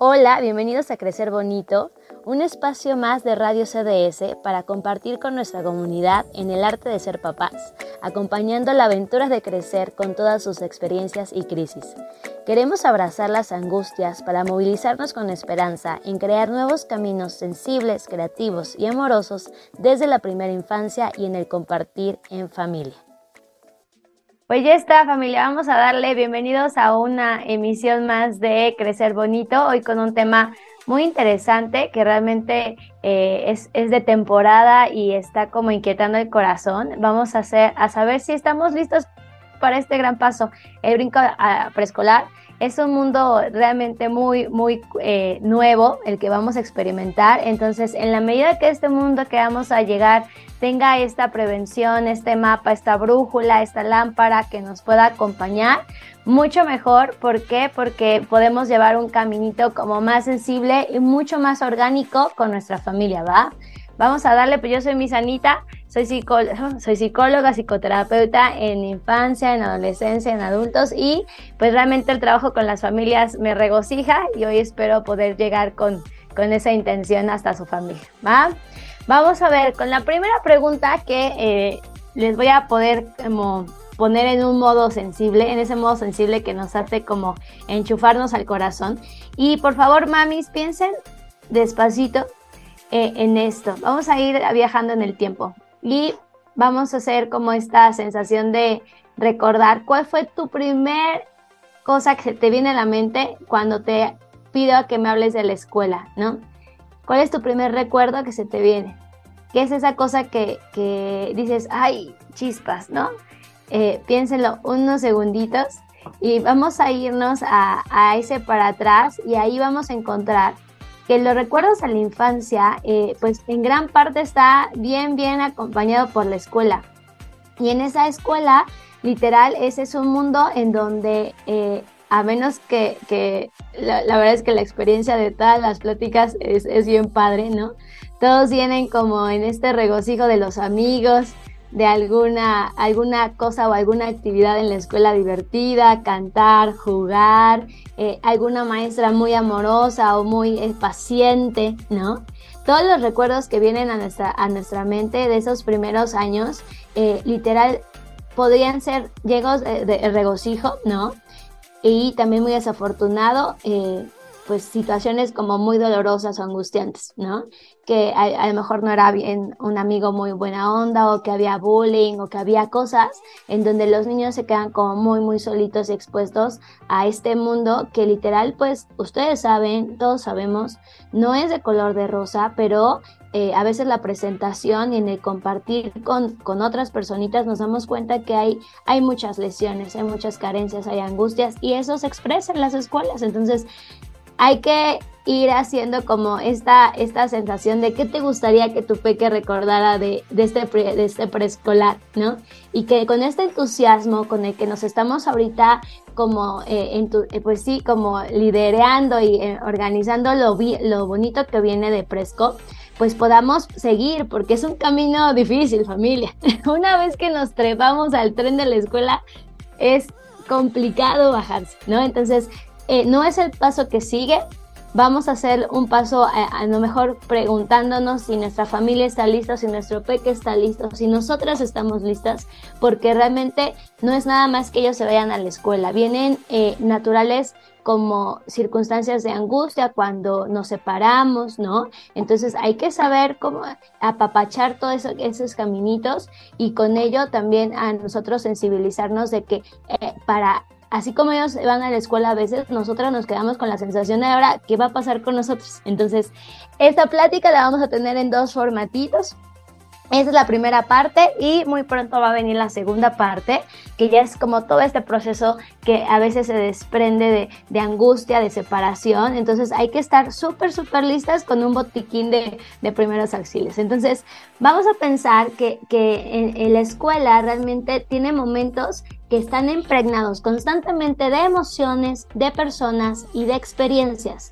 Hola, bienvenidos a Crecer Bonito, un espacio más de Radio CDS para compartir con nuestra comunidad en el arte de ser papás, acompañando la aventura de crecer con todas sus experiencias y crisis. Queremos abrazar las angustias para movilizarnos con esperanza en crear nuevos caminos sensibles, creativos y amorosos desde la primera infancia y en el compartir en familia. Pues ya está familia, vamos a darle bienvenidos a una emisión más de Crecer Bonito, hoy con un tema muy interesante que realmente eh, es, es, de temporada y está como inquietando el corazón. Vamos a, hacer, a saber si estamos listos para este gran paso, el brinco a preescolar es un mundo realmente muy, muy eh, nuevo el que vamos a experimentar. Entonces, en la medida que este mundo que vamos a llegar tenga esta prevención, este mapa, esta brújula, esta lámpara que nos pueda acompañar, mucho mejor. ¿Por qué? Porque podemos llevar un caminito como más sensible y mucho más orgánico con nuestra familia, ¿va? Vamos a darle, pues yo soy mi Sanita, soy, soy psicóloga, psicoterapeuta en infancia, en adolescencia, en adultos y pues realmente el trabajo con las familias me regocija y hoy espero poder llegar con, con esa intención hasta su familia. ¿va? Vamos a ver con la primera pregunta que eh, les voy a poder como poner en un modo sensible, en ese modo sensible que nos hace como enchufarnos al corazón. Y por favor, mamis, piensen despacito eh, en esto. Vamos a ir viajando en el tiempo y vamos a hacer como esta sensación de recordar cuál fue tu primer cosa que te viene a la mente cuando te pido que me hables de la escuela, ¿no? ¿Cuál es tu primer recuerdo que se te viene? ¿Qué es esa cosa que, que dices, ay, chispas, ¿no? Eh, piénsenlo unos segunditos y vamos a irnos a ese para atrás y ahí vamos a encontrar que los recuerdos a la infancia, eh, pues en gran parte está bien, bien acompañado por la escuela. Y en esa escuela, literal, ese es un mundo en donde, eh, a menos que, que la, verdad es que la experiencia de todas las pláticas es, es bien padre, ¿no? Todos vienen como en este regocijo de los amigos, de alguna, alguna cosa o alguna actividad en la escuela divertida, cantar, jugar, eh, alguna maestra muy amorosa o muy eh, paciente, ¿no? Todos los recuerdos que vienen a nuestra, a nuestra mente de esos primeros años, eh, literal, podrían ser llegos de, regocijo, ¿no? Y también muy desafortunado, pues situaciones como muy dolorosas o angustiantes, ¿no? Que a, lo mejor no era bien un amigo muy buena onda o que había bullying o que había cosas en donde los niños se quedan como muy, muy solitos y expuestos a este mundo que literal, pues ustedes saben, todos sabemos, no es de color de rosa, pero eh, a veces la presentación y en el compartir con, con, otras personitas nos damos cuenta que hay, hay muchas lesiones, hay muchas carencias, hay angustias y eso se expresa en las escuelas. Entonces, hay que ir haciendo como esta, esta sensación de qué te gustaría que tu peque recordara de, de este, este preescolar, ¿no? Y que con este entusiasmo con el que nos estamos ahorita como, eh, en eh, pues sí, como lidereando y eh, organizando lo, lo bonito que viene de Presco, pues podamos seguir, porque es un camino difícil, familia. Una vez que nos trepamos al tren de la escuela, es complicado bajarse, ¿no? Entonces, eh, no es el paso que sigue. Vamos a hacer un paso a, a, lo mejor preguntándonos si nuestra familia está lista, si nuestro peque está listo, si nosotras estamos listas, porque realmente no es nada más que ellos se vayan a la escuela. Vienen eh, naturales como circunstancias de angustia cuando nos separamos, ¿no? Entonces hay que saber cómo apapachar todos eso, esos caminitos y con ello también a nosotros sensibilizarnos de que eh, para así como ellos van a la escuela a veces, nosotras nos quedamos con la sensación de ahora, ¿qué va a pasar con nosotros? Entonces, esta plática la vamos a tener en dos formatitos. Esa es la primera parte y muy pronto va a venir la segunda parte, que ya es como todo este proceso que a veces se desprende de, angustia, de separación. Entonces hay que estar súper, súper listas con un botiquín de, primeros auxilios. Entonces vamos a pensar que, en la escuela realmente tiene momentos que están impregnados constantemente de emociones, de personas y de experiencias.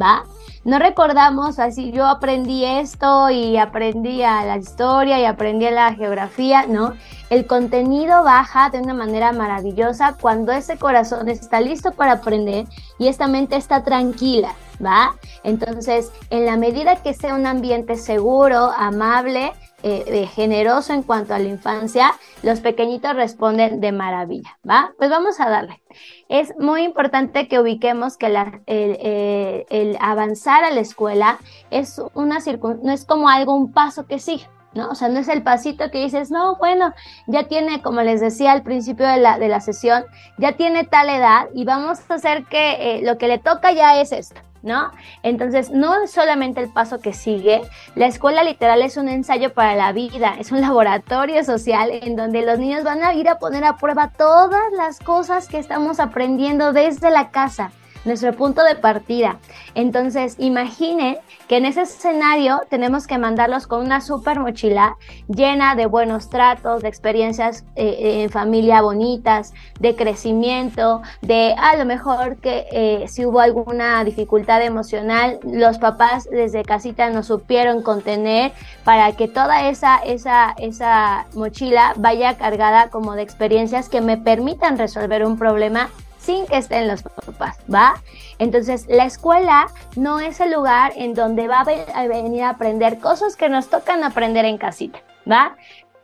¿va? No recordamos así, yo aprendí esto y aprendí a la historia y aprendí a la geografía, ¿no? El contenido baja de una manera maravillosa cuando ese corazón está listo para aprender y esta mente está tranquila, ¿va? Entonces, en la medida que sea un ambiente seguro, amable, eh, eh, generoso en cuanto a la infancia, los pequeñitos responden de maravilla, ¿va? Pues vamos a darle. Es muy importante que ubiquemos que eh, el, avanzar a la escuela es una no es como algo, un paso que sigue. ¿no? O sea, no es el pasito que dices, no, bueno, ya tiene, como les decía al principio de la, de la sesión, ya tiene tal edad y vamos a hacer que lo que le toca ya es esto. ¿No? Entonces, no es solamente el paso que sigue, la escuela literal es un ensayo para la vida, es un laboratorio social en donde los niños van a ir a poner a prueba todas las cosas que estamos aprendiendo desde la casa nuestro punto de partida. Entonces, imaginen que en ese escenario tenemos que mandarlos con una super mochila llena de buenos tratos, de experiencias eh, en familia bonitas, de crecimiento, de a lo mejor que eh, si hubo alguna dificultad emocional, los papás desde casita nos supieron contener para que toda esa, esa, esa mochila vaya cargada como de experiencias que me permitan resolver un problema sin que estén los papás, ¿va? Entonces, la escuela no es el lugar en donde va a venir a aprender cosas que nos tocan aprender en casita, ¿va?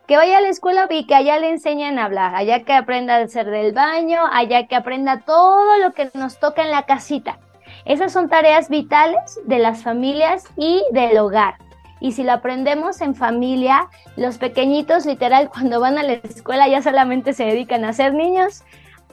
Que vaya a la escuela y que allá le enseñen a hablar, allá que aprenda a hacer del baño, allá que aprenda todo lo que nos toca en la casita. Esas son tareas vitales de las familias y del hogar. Y si lo aprendemos en familia, los pequeñitos literal cuando van a la escuela ya solamente se dedican a ser niños,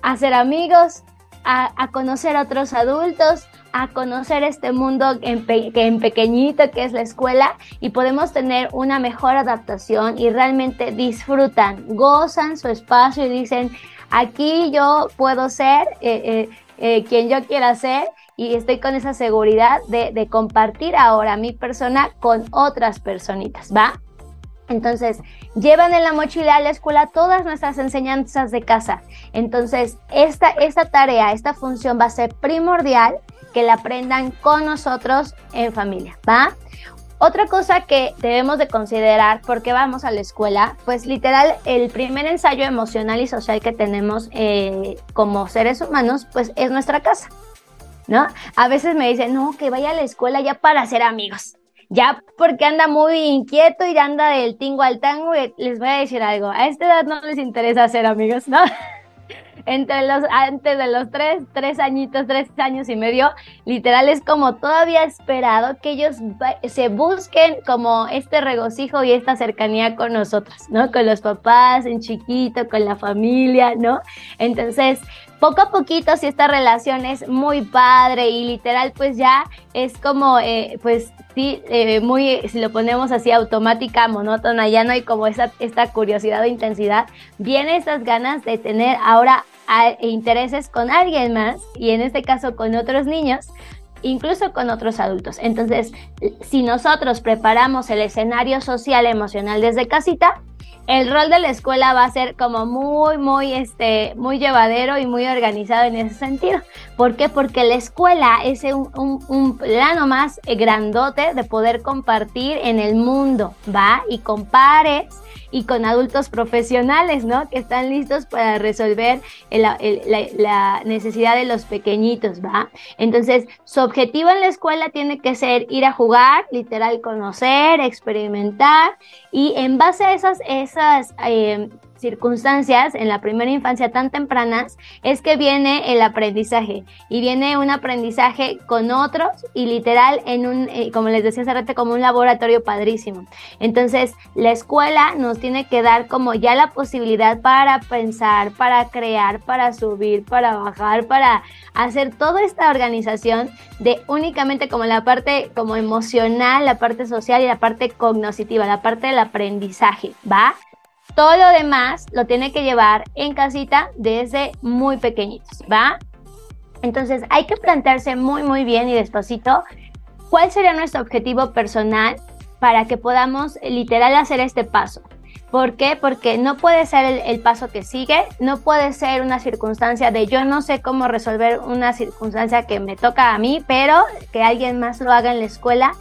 a ser amigos, a, conocer a otros adultos, a conocer este mundo en, en, pequeñito que es la escuela y podemos tener una mejor adaptación y realmente disfrutan, gozan su espacio y dicen, aquí yo puedo ser eh, eh, eh, quien yo quiera ser y estoy con esa seguridad de compartir ahora mi persona con otras personitas, ¿va? Entonces, llevan en la mochila a la escuela todas nuestras enseñanzas de casa. Entonces, esta, esta tarea, esta función va a ser primordial que la aprendan con nosotros en familia, ¿va? Otra cosa que debemos de considerar porque vamos a la escuela, pues literal el primer ensayo emocional y social que tenemos eh, como seres humanos, pues es nuestra casa, ¿no? A veces me dicen, no, que vaya a la escuela ya para ser amigos ya porque anda muy inquieto y anda del tingo al tango, les voy a decir algo, a esta edad no les interesa ser amigos, ¿no? Entre los, antes de los tres, tres añitos, tres años y medio, literal es como todavía esperado que ellos se busquen como este regocijo y esta cercanía con nosotros, ¿no? Con los papás en chiquito, con la familia, ¿no? Entonces, poco a poquito, si esta relación es muy padre y literal, pues ya es como, eh, pues sí, eh, muy, si lo ponemos así, automática, monótona, ya no hay como esa, esta curiosidad o intensidad, vienen estas ganas de tener ahora intereses con alguien más y en este caso con otros niños, incluso con otros adultos. Entonces, si nosotros preparamos el escenario social emocional desde casita, el rol de la escuela va a ser como muy, muy, este, muy llevadero y muy organizado en ese sentido. ¿Por qué? Porque la escuela es un, plano más grandote de poder compartir en el mundo, ¿va? Y compares y con adultos profesionales, ¿no? Que están listos para resolver la, necesidad de los pequeñitos, ¿va? Entonces, su objetivo en la escuela tiene que ser ir a jugar, literal, conocer, experimentar y en base a esas, esas eh, circunstancias en la primera infancia tan tempranas es que viene el aprendizaje y viene un aprendizaje con otros y literal en un, eh, como les decía hace rato, como un laboratorio padrísimo. Entonces, la escuela nos tiene que dar como ya la posibilidad para pensar, para crear, para subir, para bajar, para hacer toda esta organización de únicamente como la parte como emocional, la parte social y la parte cognoscitiva, la parte del aprendizaje, ¿va? Todo lo demás lo tiene que llevar en casita desde muy pequeñitos, ¿va? Entonces hay que plantearse muy, muy bien y despacito cuál sería nuestro objetivo personal para que podamos literal hacer este paso. ¿Por qué? Porque no puede ser el, el, paso que sigue, no puede ser una circunstancia de yo no sé cómo resolver una circunstancia que me toca a mí, pero que alguien más lo haga en la escuela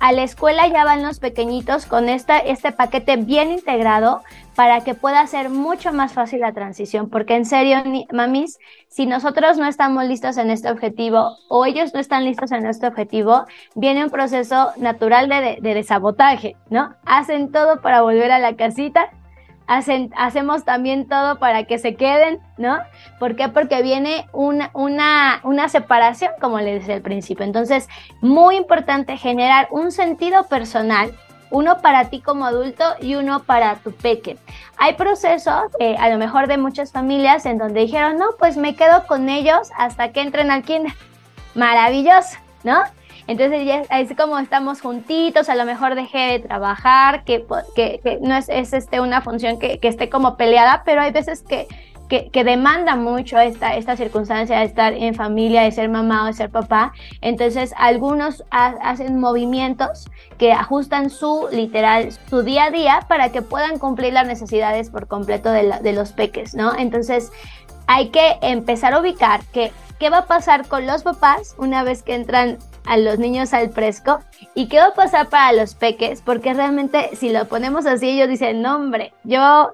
a la escuela ya van los pequeñitos con esta, este paquete bien integrado para que pueda ser mucho más fácil la transición. Porque en serio, mamis, si nosotros no estamos listos en este objetivo o ellos no están listos en este objetivo, viene un proceso natural de, de, sabotaje, ¿no? Hacen todo para volver a la casita hacemos también todo para que se queden, ¿no? ¿Por qué? Porque viene una, una, una separación, como les decía al principio. Entonces, muy importante generar un sentido personal uno para ti como adulto y uno para tu peque. Hay procesos, eh, a lo mejor de muchas familias, en donde dijeron, no, pues me quedo con ellos hasta que entren al kinder. Maravilloso, ¿no? Entonces ya es como estamos juntitos, a lo mejor dejé de trabajar, que, que, no es, es, este, una función que, que, esté como peleada, pero hay veces que, que, demanda mucho esta, esta circunstancia de estar en familia, de ser mamá o de ser papá. Entonces algunos hacen movimientos que ajustan su literal, su día a día para que puedan cumplir las necesidades por completo de, los peques, ¿no? Entonces hay que empezar a ubicar que qué va a pasar con los papás una vez que entran a los niños al fresco y qué va a pasar para los peques, porque realmente si lo ponemos así, ellos dicen, no hombre, yo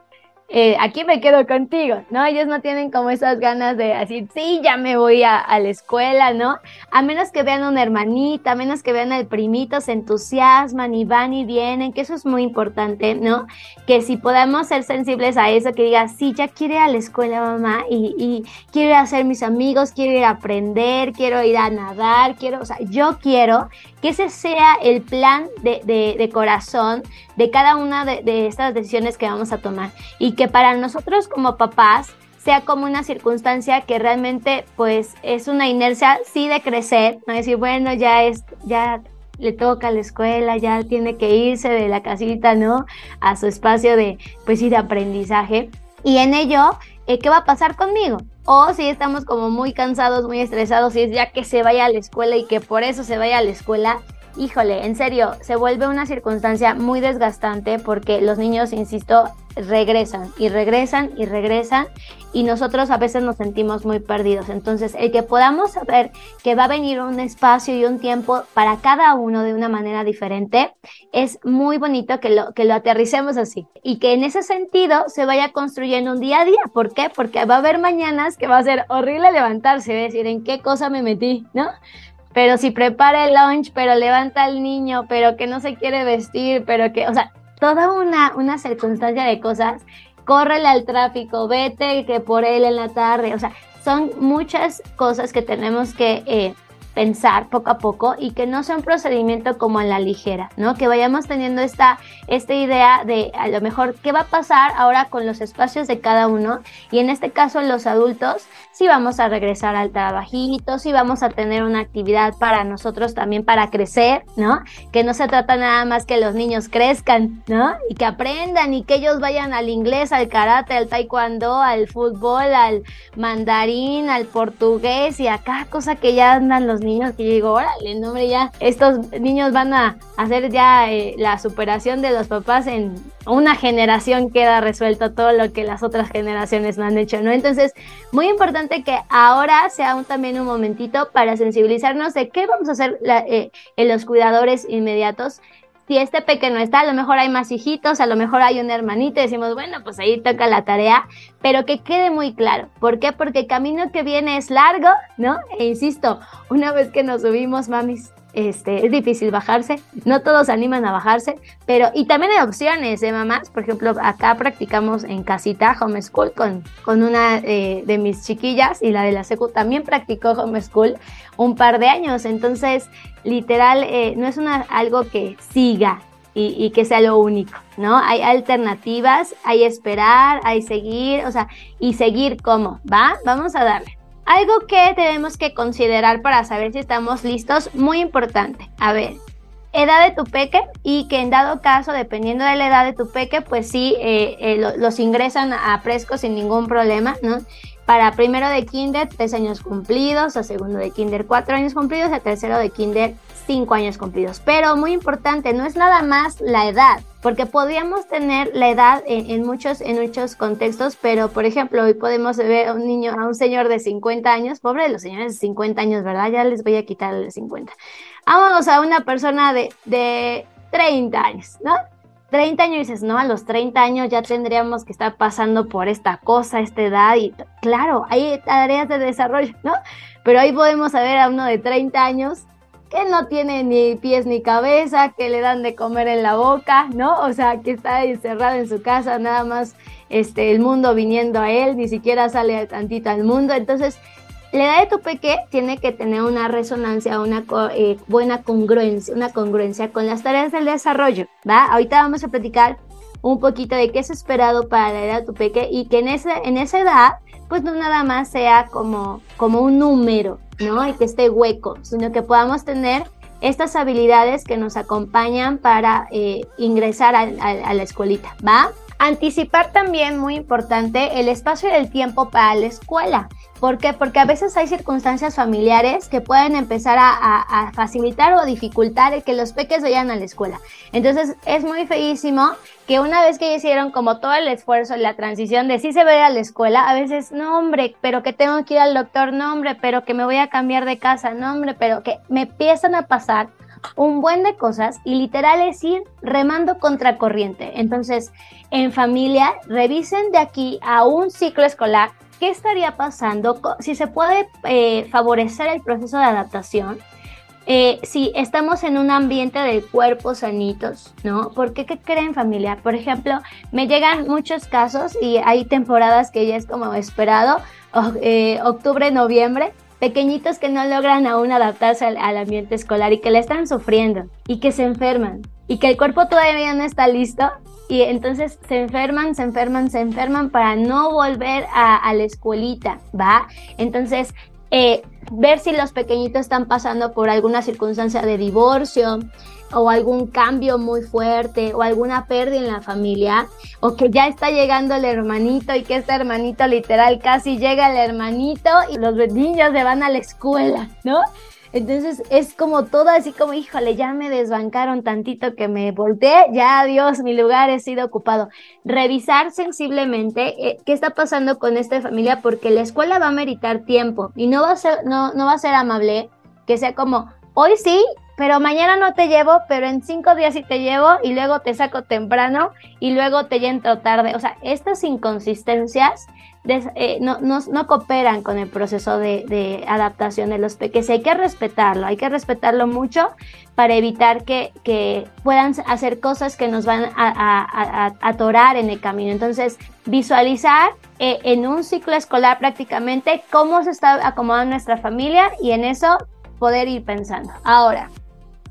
eh, aquí me quedo contigo, ¿no? Ellos no tienen como esas ganas de decir, sí, ya me voy a, la escuela, ¿no? A menos que vean una hermanita, a menos que vean al primito, se entusiasman y van y vienen, que eso es muy importante, ¿no? Que si podemos ser sensibles a eso, que diga, sí, ya quiero ir a la escuela, mamá, y, quiero ir a hacer mis amigos, quiero ir a aprender, quiero ir a nadar, quiero, o sea, yo quiero que ese sea el plan de, corazón de cada una de, de, estas decisiones que vamos a tomar y que para nosotros como papás sea como una circunstancia que realmente pues es una inercia sí de crecer, no decir, bueno, ya es, ya le toca a la escuela, ya tiene que irse de la casita, ¿no? A su espacio de, pues sí, de aprendizaje. Y en ello, eh, ¿qué va a pasar conmigo? O si estamos como muy cansados, muy estresados, y es ya que se vaya a la escuela y que por eso se vaya a la escuela, híjole, en serio, se vuelve una circunstancia muy desgastante porque los niños, insisto, regresan y regresan y regresan y nosotros a veces nos sentimos muy perdidos. Entonces, el que podamos saber que va a venir un espacio y un tiempo para cada uno de una manera diferente, es muy bonito que lo, que lo aterricemos así y que en ese sentido se vaya construyendo un día a día. ¿Por qué? Porque va a haber mañanas que va a ser horrible levantarse, decir, ¿en qué cosa me metí? ¿No? Pero si prepara el lunch, pero levanta al niño, pero que no se quiere vestir, pero que, o sea, toda una, una circunstancia de cosas, córrele al tráfico, vete que por él en la tarde, o sea, son muchas cosas que tenemos que eh, pensar poco a poco y que no sea un procedimiento como en la ligera, ¿no? Que vayamos teniendo esta, esta idea de a lo mejor qué va a pasar ahora con los espacios de cada uno y en este caso los adultos, si vamos a regresar al trabajito, si vamos a tener una actividad para nosotros también para crecer, ¿no? Que no se trata nada más que los niños crezcan, ¿no? Y que aprendan y que ellos vayan al inglés, al karate, al taekwondo, al fútbol, al mandarín, al portugués y a cada cosa que ya andan los niños que yo digo, órale, no, hombre, ya estos niños van a hacer ya eh, la superación de los papás en una generación queda resuelto todo lo que las otras generaciones no han hecho, ¿no? Entonces, muy importante que ahora sea un, también un momentito para sensibilizarnos de qué vamos a hacer eh, en los cuidadores inmediatos si este pequeño está, a lo mejor hay más hijitos, a lo mejor hay un hermanito y decimos, bueno, pues ahí toca la tarea, pero que quede muy claro. ¿Por qué? Porque el camino que viene es largo, ¿no? E insisto, una vez que nos subimos, mamis, este, es difícil bajarse, no todos se animan a bajarse, pero y también hay opciones de mamás, por ejemplo, acá practicamos en casita homeschool con, con una eh, de mis chiquillas y la de la secu también practicó homeschool un par de años, entonces literal eh, no es una, algo que siga, y, y, que sea lo único, ¿no? Hay alternativas, hay esperar, hay seguir, o sea, y seguir cómo, ¿va? Vamos a darle. Algo que tenemos que considerar para saber si estamos listos, muy importante. A ver, edad de tu peque y que en dado caso, dependiendo de la edad de tu peque, pues sí, eh, eh, los ingresan a fresco sin ningún problema, ¿no? para primero de kinder, tres años cumplidos, a segundo de kinder, cuatro años cumplidos, a tercero de kinder, cinco años cumplidos. Pero muy importante, no es nada más la edad, porque podríamos tener la edad en, muchos, en muchos contextos, pero por ejemplo, hoy podemos ver a un niño, a un señor de 50 años, pobre de los señores de 50 años, ¿verdad? Ya les voy a quitar el de 50. Vámonos a una persona de, de 30 años, ¿no? 30 años y dices, no, a los 30 años ya tendríamos que estar pasando por esta cosa, esta edad, y claro, hay tareas de desarrollo, ¿no? Pero ahí podemos ver a uno de 30 años que no tiene ni pies ni cabeza, que le dan de comer en la boca, ¿no? O sea, que está encerrado en su casa, nada más este, el mundo viniendo a él, ni siquiera sale tantito al mundo. Entonces, la edad de tu peque tiene que tener una resonancia, una eh, buena congruencia, una congruencia con las tareas del desarrollo, ¿va? Ahorita vamos a platicar un poquito de qué es esperado para la edad de tu peque y que en, ese, en esa edad, pues no nada más sea como, como un número, ¿no? Y que esté hueco, sino que podamos tener estas habilidades que nos acompañan para eh, ingresar a, a la escuelita, ¿va? Anticipar también, muy importante, el espacio y el tiempo para la escuela. ¿Por qué? Porque a veces hay circunstancias familiares que pueden empezar a, facilitar o dificultar el que los peques vayan a la escuela. Entonces es muy feísimo que una vez que hicieron como todo el esfuerzo, la transición de sí se ve a la escuela, a veces, no hombre, pero que tengo que ir al doctor, no hombre, pero que me voy a cambiar de casa, no hombre, pero que me empiezan a pasar un buen de cosas y literal es ir remando contra corriente. Entonces, en familia, revisen de aquí a un ciclo escolar ¿qué estaría pasando si se puede eh, favorecer el proceso de adaptación? Eh, si estamos en un ambiente de cuerpos sanitos, ¿no? Porque qué creen familia? Por ejemplo, me llegan muchos casos y hay temporadas que ya es como esperado, eh, octubre, noviembre, pequeñitos que no logran aún adaptarse al, al, ambiente escolar y que le están sufriendo y que se enferman y que el cuerpo todavía no está listo y entonces se enferman, se enferman, se enferman para no volver a, la escuelita, ¿va? Entonces, eh, ver si los pequeñitos están pasando por alguna circunstancia de divorcio o algún cambio muy fuerte o alguna pérdida en la familia o que ya está llegando el hermanito y que este hermanito literal casi llega el hermanito y los niños se van a la escuela, ¿no? Entonces es como todo así como, híjole, ya me desbancaron tantito que me volteé, ya adiós, mi lugar ha sido ocupado. Revisar sensiblemente eh, qué está pasando con esta familia porque la escuela va a meritar tiempo y no va a ser, no, no va a ser amable que sea como, hoy sí, pero mañana no te llevo, pero en cinco días sí te llevo y luego te saco temprano y luego te entro tarde. O sea, estas inconsistencias eh, no, no, cooperan con el proceso de, adaptación de los peques. Hay que respetarlo, hay que respetarlo mucho para evitar que, puedan hacer cosas que nos van a, atorar en el camino. Entonces, visualizar eh, en un ciclo escolar prácticamente cómo se está acomodando nuestra familia y en eso poder ir pensando. Ahora,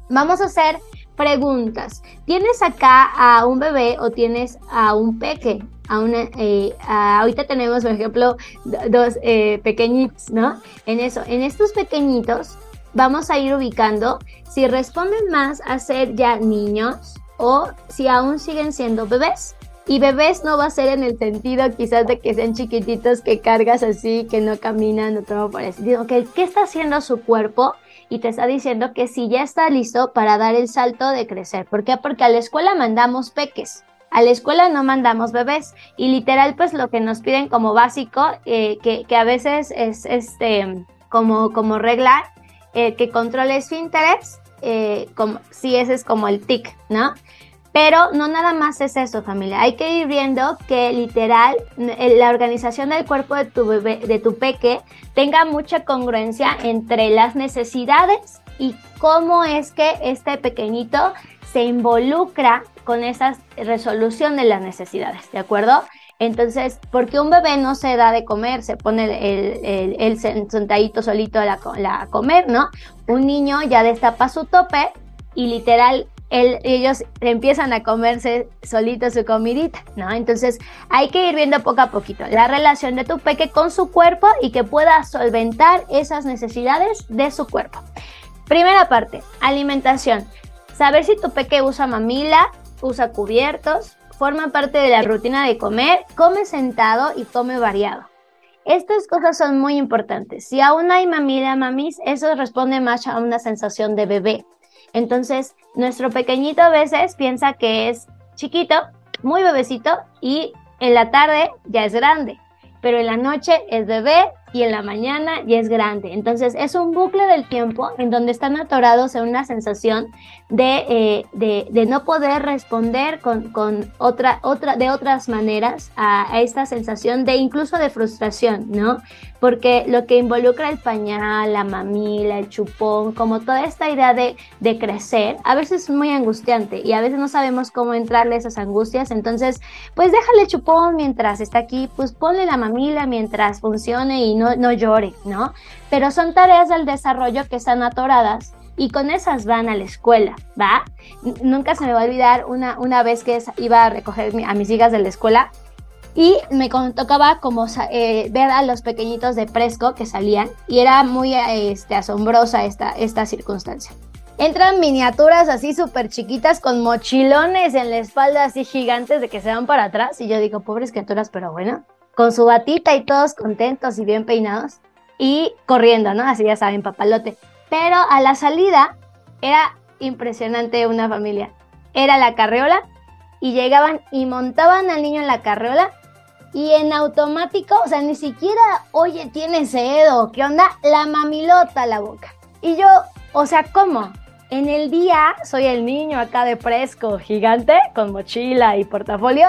vamos a hacer preguntas. ¿Tienes acá a un bebé o tienes a un peque? A una, eh, ahorita tenemos, por ejemplo, dos eh, pequeñitos, ¿no? En eso, en estos pequeñitos vamos a ir ubicando si responden más a ser ya niños o si aún siguen siendo bebés. Y bebés no va a ser en el sentido quizás de que sean chiquititos que cargas así, que no caminan o todo por eso. Digo, que ¿qué está haciendo su cuerpo? y te está diciendo que si ya está listo para dar el salto de crecer. ¿Por qué? Porque a la escuela mandamos peques. A la escuela no mandamos bebés y literal pues lo que nos piden como básico, eh, que, a veces es este como, como regla, eh, que controle esfínteres, eh, como, si ese es como el tic, ¿no? Pero no nada más es eso, familia. Hay que ir viendo que literal la organización del cuerpo de tu bebé, de tu peque, tenga mucha congruencia entre las necesidades y cómo es que este pequeñito se involucra con esa resolución de las necesidades, ¿de acuerdo? Entonces, porque un bebé no se da de comer, se pone el, el, sentadito solito a, comer, ¿no? Un niño ya destapa su tope y literal ellos empiezan a comerse solito su comidita, ¿no? Entonces hay que ir viendo poco a poquito la relación de tu peque con su cuerpo y que pueda solventar esas necesidades de su cuerpo. Primera parte, alimentación. Saber si tu peque usa mamila, usa cubiertos, forma parte de la rutina de comer, come sentado y come variado. estas cosas son muy importantes. Si aún hay mamila, mamis, eso responde más a una sensación de bebé. Entonces, nuestro pequeñito a veces piensa que es chiquito, muy bebecito, y en la tarde ya es grande, pero en la noche es bebé y en la mañana ya es grande. Entonces es un bucle del tiempo en donde están atorados en una sensación de, eh, de, no poder responder con, con, otra, otra, de otras maneras a, a, esta sensación de incluso de frustración, ¿no? Porque lo que involucra el pañal, la mamila, el chupón, como toda esta idea de, de crecer, a veces es muy angustiante y a veces no sabemos cómo entrarle a esas angustias. Entonces, pues déjale chupón mientras está aquí, pues ponle la mamila mientras funcione y no, llore, ¿no? Pero son tareas del desarrollo que están atoradas y con esas van a la escuela, ¿va? Nunca se me va a olvidar una, una vez que iba a recoger a mis hijas de la escuela y me tocaba como eh, ver a los pequeñitos de Presco que salían y era muy este, asombrosa esta, esta circunstancia. Entran miniaturas así súper chiquitas con mochilones en la espalda así gigantes de que se van para atrás y yo digo, pobres criaturas, pero bueno, con su batita y todos contentos y bien peinados y corriendo, ¿no? Así ya saben, papalote. Pero a la salida era impresionante una familia. Era la carreola y llegaban y montaban al niño en la carreola y en automático, o sea, ni siquiera, oye, tiene sed o qué onda, la mamilota a la boca. Y yo, o sea, ¿cómo? En el día soy el niño acá de fresco, gigante, con mochila y portafolio,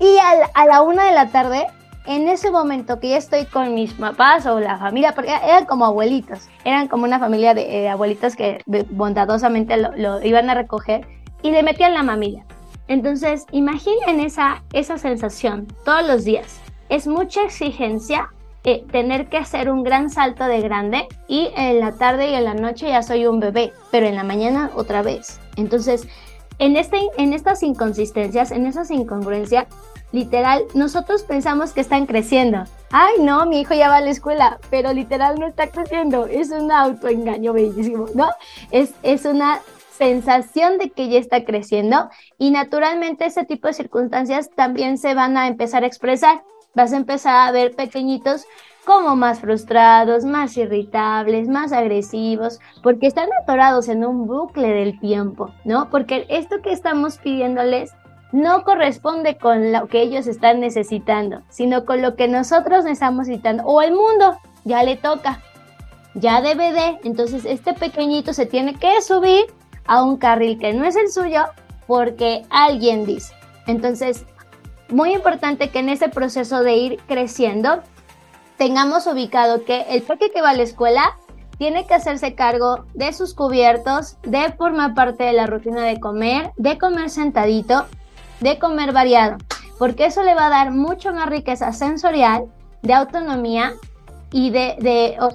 y a la una de la tarde en ese momento que ya estoy con mis papás o la familia, porque eran como abuelitos, eran como una familia de, abuelitos que bondadosamente lo, iban a recoger y le metían la mamila. Entonces, imaginen esa, esa sensación todos los días. Es mucha exigencia eh, tener que hacer un gran salto de grande y en la tarde y en la noche ya soy un bebé, pero en la mañana otra vez. Entonces, en, este, en estas inconsistencias, en esas incongruencias, literal, nosotros pensamos que están creciendo. Ay, no, mi hijo ya va a la escuela, pero literal no está creciendo. Es un autoengaño bellísimo, ¿no? Es, es una sensación de que ya está creciendo y naturalmente ese tipo de circunstancias también se van a empezar a expresar. Vas a empezar a ver pequeñitos como más frustrados, más irritables, más agresivos, porque están atorados en un bucle del tiempo, ¿no? Porque esto que estamos pidiéndoles no corresponde con lo que ellos están necesitando, sino con lo que nosotros estamos necesitando. O el mundo, ya le toca, ya debe de. Entonces este pequeñito se tiene que subir a un carril que no es el suyo porque alguien dice. Entonces, muy importante que en ese proceso de ir creciendo tengamos ubicado que el peque que va a la escuela tiene que hacerse cargo de sus cubiertos, de formar parte de la rutina de comer, de comer sentadito, de comer variado, porque eso le va a dar mucho más riqueza sensorial, de autonomía y de,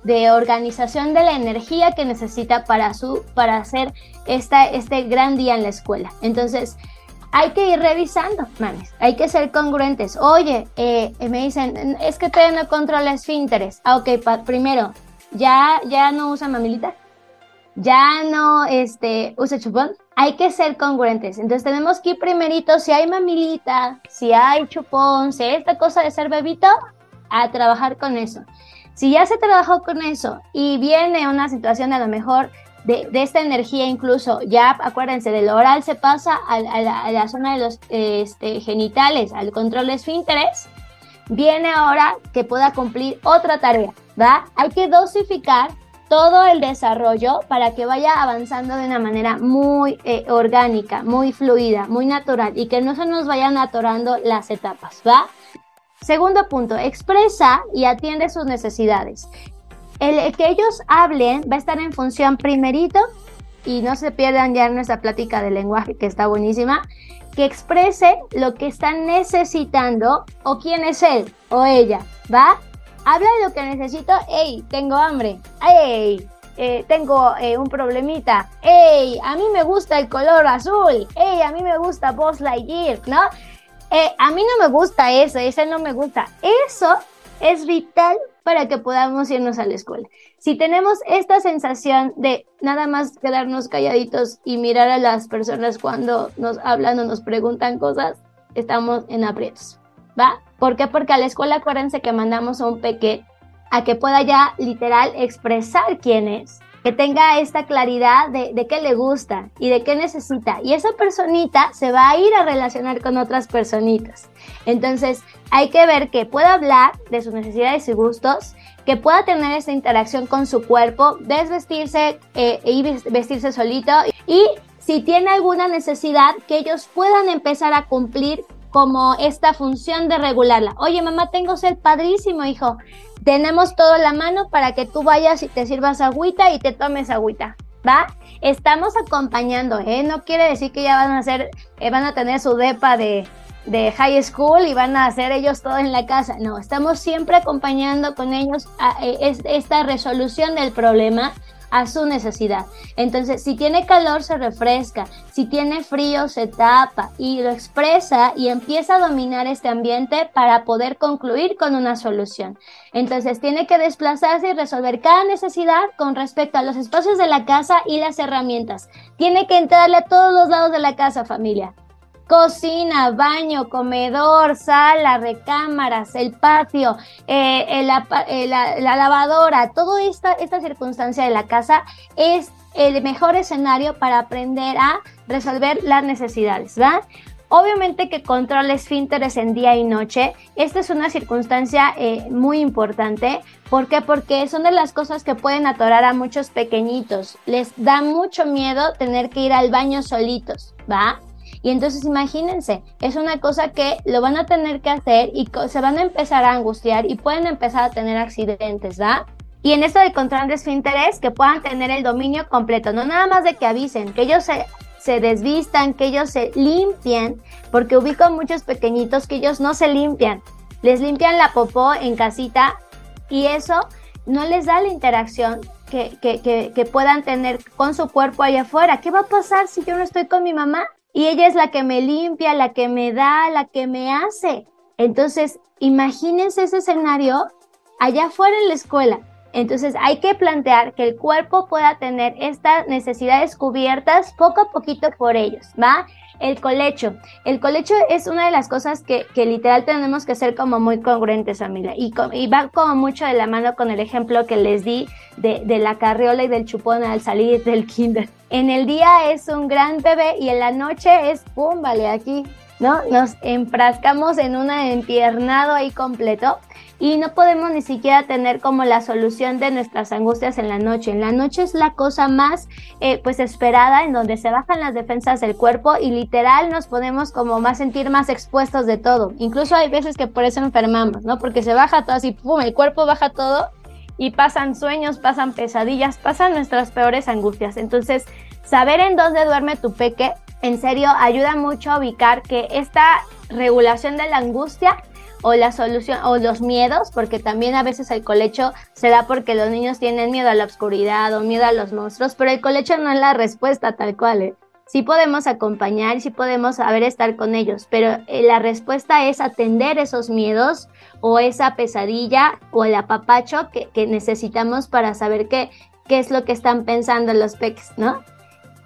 de, organización de la energía que necesita para, su, para hacer esta, este gran día en la escuela. Entonces, hay que ir revisando, mames, hay que ser congruentes. Oye, eh, me dicen, es que todavía no controla esfínteres. Ah, ok, primero, ¿ya, ¿ya no usa mamilita? ¿Ya no este, usa chupón? Hay que ser congruentes. Entonces tenemos que ir primerito, si hay mamilita, si hay chupón, si esta cosa de ser bebito, a trabajar con eso. Si ya se trabajó con eso y viene una situación a lo mejor de, esta energía incluso, ya acuérdense, del oral se pasa a, la, zona de los este, genitales, al control de esfínteres, viene ahora que pueda cumplir otra tarea, ¿va? Hay que dosificar todo el desarrollo para que vaya avanzando de una manera muy eh, orgánica, muy fluida, muy natural y que no se nos vayan atorando las etapas, ¿va? Segundo punto, expresa y atiende sus necesidades. El que ellos hablen va a estar en función primerito y no se pierdan ya nuestra plática de lenguaje que está buenísima, que exprese lo que están necesitando o quién es él o ella, ¿va? Habla de lo que necesito, hey, tengo hambre, hey, eh, tengo eh, un problemita, hey, a mí me gusta el color azul, hey, a mí me gusta Buzz Lightyear, ¿no? Eh, a mí no me gusta eso, ese no me gusta. Eso es vital para que podamos irnos a la escuela. Si tenemos esta sensación de nada más quedarnos calladitos y mirar a las personas cuando nos hablan o nos preguntan cosas, estamos en aprietos. ¿Va? ¿Por qué? Porque a la escuela acuérdense que mandamos a un peque a que pueda ya literal expresar quién es, que tenga esta claridad de, qué le gusta y de qué necesita. Y esa personita se va a ir a relacionar con otras personitas. Entonces hay que ver que pueda hablar de sus necesidades y gustos, que pueda tener esta interacción con su cuerpo, desvestirse eh, y vestirse solito. Y si tiene alguna necesidad, que ellos puedan empezar a cumplir como esta función de regularla. Oye, mamá, tengo sed padrísimo, hijo tenemos todo la mano para que tú vayas y te sirvas agüita y te tomes agüita. ¿Va? Estamos acompañando, ¿eh? No quiere decir que ya van a hacer, eh, van a tener su depa de, de high school y van a hacer ellos todo en la casa. No, estamos siempre acompañando con ellos eh, esta resolución del problema a su necesidad. Entonces, si tiene calor, se refresca, si tiene frío, se tapa y lo expresa y empieza a dominar este ambiente para poder concluir con una solución. Entonces, tiene que desplazarse y resolver cada necesidad con respecto a los espacios de la casa y las herramientas. Tiene que entrarle a todos los lados de la casa, familia cocina, baño, comedor, sala, recámaras, el patio, eh, eh, la, lavadora, toda esta, esta circunstancia de la casa es el mejor escenario para aprender a resolver las necesidades, ¿verdad? Obviamente que control esfínteres en día y noche. Esta es una circunstancia eh, muy importante. ¿Por qué? Porque son de las cosas que pueden atorar a muchos pequeñitos. Les da mucho miedo tener que ir al baño solitos, ¿va? Y entonces imagínense, es una cosa que lo van a tener que hacer y se van a empezar a angustiar y pueden empezar a tener accidentes, ¿da? Y en esto de control de interés, que puedan tener el dominio completo, no nada más de que avisen, que ellos se, se desvistan, que ellos se limpien, porque ubico muchos pequeñitos que ellos no se limpian, les limpian la popó en casita y eso no les da la interacción que, que, que, que puedan tener con su cuerpo allá afuera. ¿Qué va a pasar si yo no estoy con mi mamá? Y ella es la que me limpia, la que me da, la que me hace. Entonces, imagínense ese escenario allá afuera en la escuela. Entonces hay que plantear que el cuerpo pueda tener estas necesidades cubiertas poco a poquito por ellos, ¿va? El colecho. El colecho es una de las cosas que, literal tenemos que ser como muy congruentes, familia. Y, y, va como mucho de la mano con el ejemplo que les di de, de la carriola y del chupón al salir del kinder. En el día es un gran bebé y en la noche es, pum, vale, aquí, ¿no? Nos enfrascamos en un empiernado ahí completo y no podemos ni siquiera tener como la solución de nuestras angustias en la noche. En la noche es la cosa más eh, pues esperada en donde se bajan las defensas del cuerpo y literal nos podemos como más sentir más expuestos de todo. Incluso hay veces que por eso enfermamos, ¿no? Porque se baja todo así, pum, el cuerpo baja todo y pasan sueños, pasan pesadillas, pasan nuestras peores angustias. Entonces, saber en dónde duerme tu peque, en serio, ayuda mucho a ubicar que esta regulación de la angustia o la solución o los miedos, porque también a veces el colecho se da porque los niños tienen miedo a la oscuridad o miedo a los monstruos, pero el colecho no es la respuesta tal cual. ¿eh? Sí podemos acompañar, sí podemos saber estar con ellos, pero eh, la respuesta es atender esos miedos o esa pesadilla o el apapacho que, necesitamos para saber qué, qué es lo que están pensando los peques, ¿no?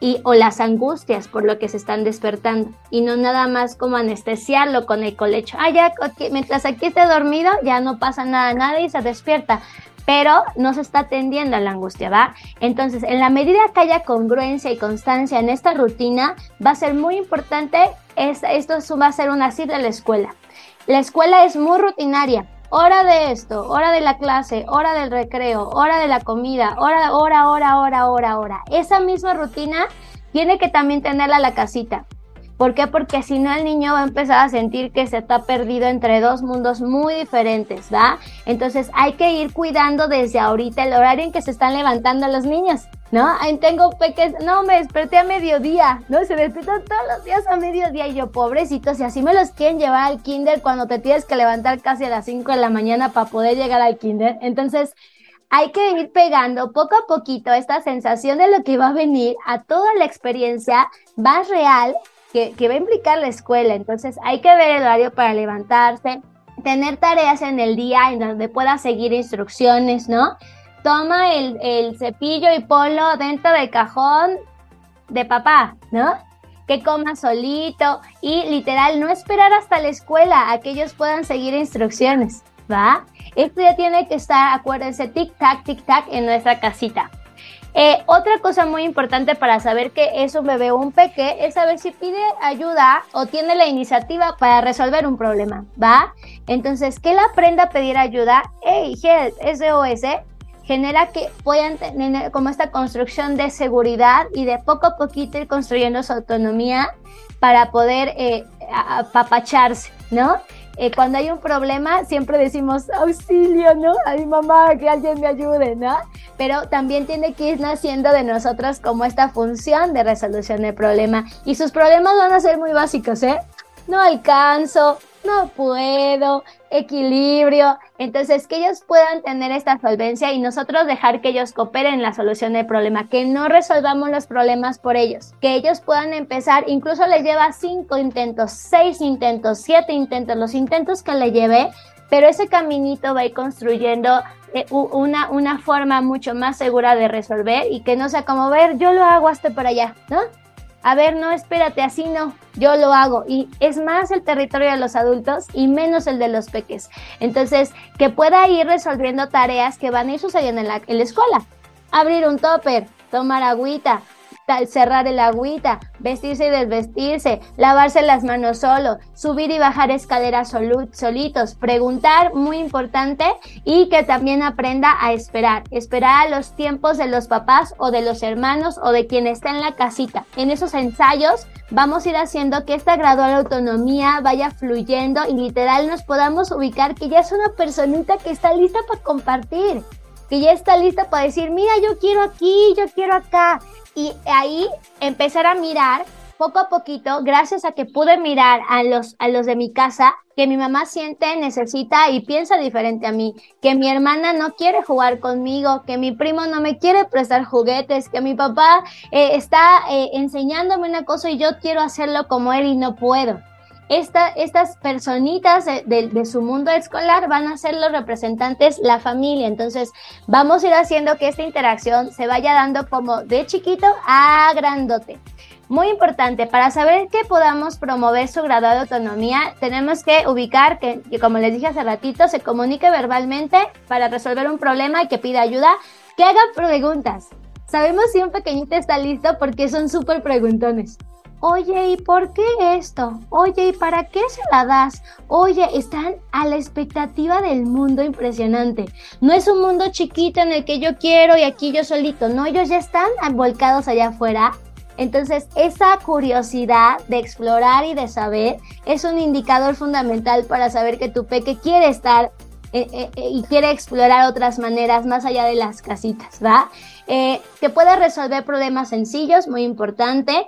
Y o las angustias por lo que se están despertando y no nada más como anestesiarlo con el colecho. Ah, ya, mientras aquí esté dormido ya no pasa nada, nada y se despierta, pero no se está atendiendo a la angustia, ¿va? Entonces, en la medida que haya congruencia y constancia en esta rutina, va a ser muy importante, es, esto va a ser una cita de la escuela. La escuela es muy rutinaria, hora de esto, hora de la clase, hora del recreo, hora de la comida, hora, hora, hora, hora, hora, hora. Esa misma rutina tiene que también tenerla la casita. ¿Por qué? Porque si no el niño va a empezar a sentir que se está perdido entre dos mundos muy diferentes, ¿va? Entonces hay que ir cuidando desde ahorita el horario en que se están levantando los niños, ¿no? Ahí tengo peques, no, me desperté a mediodía, ¿no? Se despiertan todos los días a mediodía y yo, pobrecitos, y así me los quieren llevar al kinder cuando te tienes que levantar casi a las 5 de la mañana para poder llegar al kinder. Entonces, hay que ir pegando poco a poquito esta sensación de lo que va a venir a toda la experiencia más real que, va a implicar la escuela. Entonces hay que ver el horario para levantarse, tener tareas en el día en donde pueda seguir instrucciones, ¿no? Toma el, cepillo y ponlo dentro del cajón de papá, ¿no? que coma solito y literal no esperar hasta la escuela a que ellos puedan seguir instrucciones, ¿va? Esto ya tiene que estar, acuérdense, tic-tac, tic-tac en nuestra casita. Eh, otra cosa muy importante para saber que es un bebé o un peque es saber si pide ayuda o tiene la iniciativa para resolver un problema, ¿va? Entonces, que él aprenda a pedir ayuda, hey, help, SOS, genera que puedan tener como esta construcción de seguridad y de poco a poquito ir construyendo su autonomía para poder eh, apapacharse, ¿no? Eh, cuando hay un problema siempre decimos auxilio, ¿no? Ay mamá, que alguien me ayude, ¿no? Pero también tiene que ir naciendo de nosotras como esta función de resolución del problema. Y sus problemas van a ser muy básicos, ¿eh? No alcanzo, no puedo, equilibrio. Entonces, que ellos puedan tener esta solvencia y nosotros dejar que ellos cooperen en la solución del problema, que no resolvamos los problemas por ellos, que ellos puedan empezar, incluso les lleva cinco intentos, seis intentos, siete intentos, los intentos que le lleve, pero ese caminito va a ir construyendo eh, una, una forma mucho más segura de resolver y que no sea como ver, yo lo hago hasta por allá, ¿no? A ver, no, espérate, así no, yo lo hago. Y es más el territorio de los adultos y menos el de los peques. Entonces, que pueda ir resolviendo tareas que van a ir sucediendo en la, en la escuela. Abrir un topper, tomar agüita, cerrar el agüita, vestirse y desvestirse, lavarse las manos solo, subir y bajar escaleras solitos, preguntar, muy importante, y que también aprenda a esperar, esperar a los tiempos de los papás o de los hermanos o de quien está en la casita. En esos ensayos vamos a ir haciendo que esta gradual autonomía vaya fluyendo y literal nos podamos ubicar que ya es una personita que está lista para compartir que ya está lista para decir, mira, yo quiero aquí, yo quiero acá y ahí empezar a mirar poco a poquito, gracias a que pude mirar a los, a los de mi casa, que mi mamá siente, necesita y piensa diferente a mí, que mi hermana no quiere jugar conmigo, que mi primo no me quiere prestar juguetes, que mi papá eh, está eh, enseñándome una cosa y yo quiero hacerlo como él y no puedo estas personitas de, su mundo escolar van a ser los representantes, la familia. Entonces, vamos a ir haciendo que esta interacción se vaya dando como de chiquito a grandote. Muy importante, para saber que podamos promover su grado de autonomía, tenemos que ubicar que, como les dije hace ratito, se comunique verbalmente para resolver un problema y que pida ayuda, que haga preguntas. Sabemos si un pequeñito está listo porque son súper preguntones. Oye, ¿y por qué esto? Oye, ¿y para qué se la das? Oye, están a la expectativa del mundo impresionante. No es un mundo chiquito en el que yo quiero y aquí yo solito. No, ellos ya están volcados allá afuera. Entonces, esa curiosidad de explorar y de saber es un indicador fundamental para saber que tu peque quiere estar eh, eh, eh, y quiere explorar otras maneras más allá de las casitas, ¿va? que puede resolver problemas sencillos, muy importante,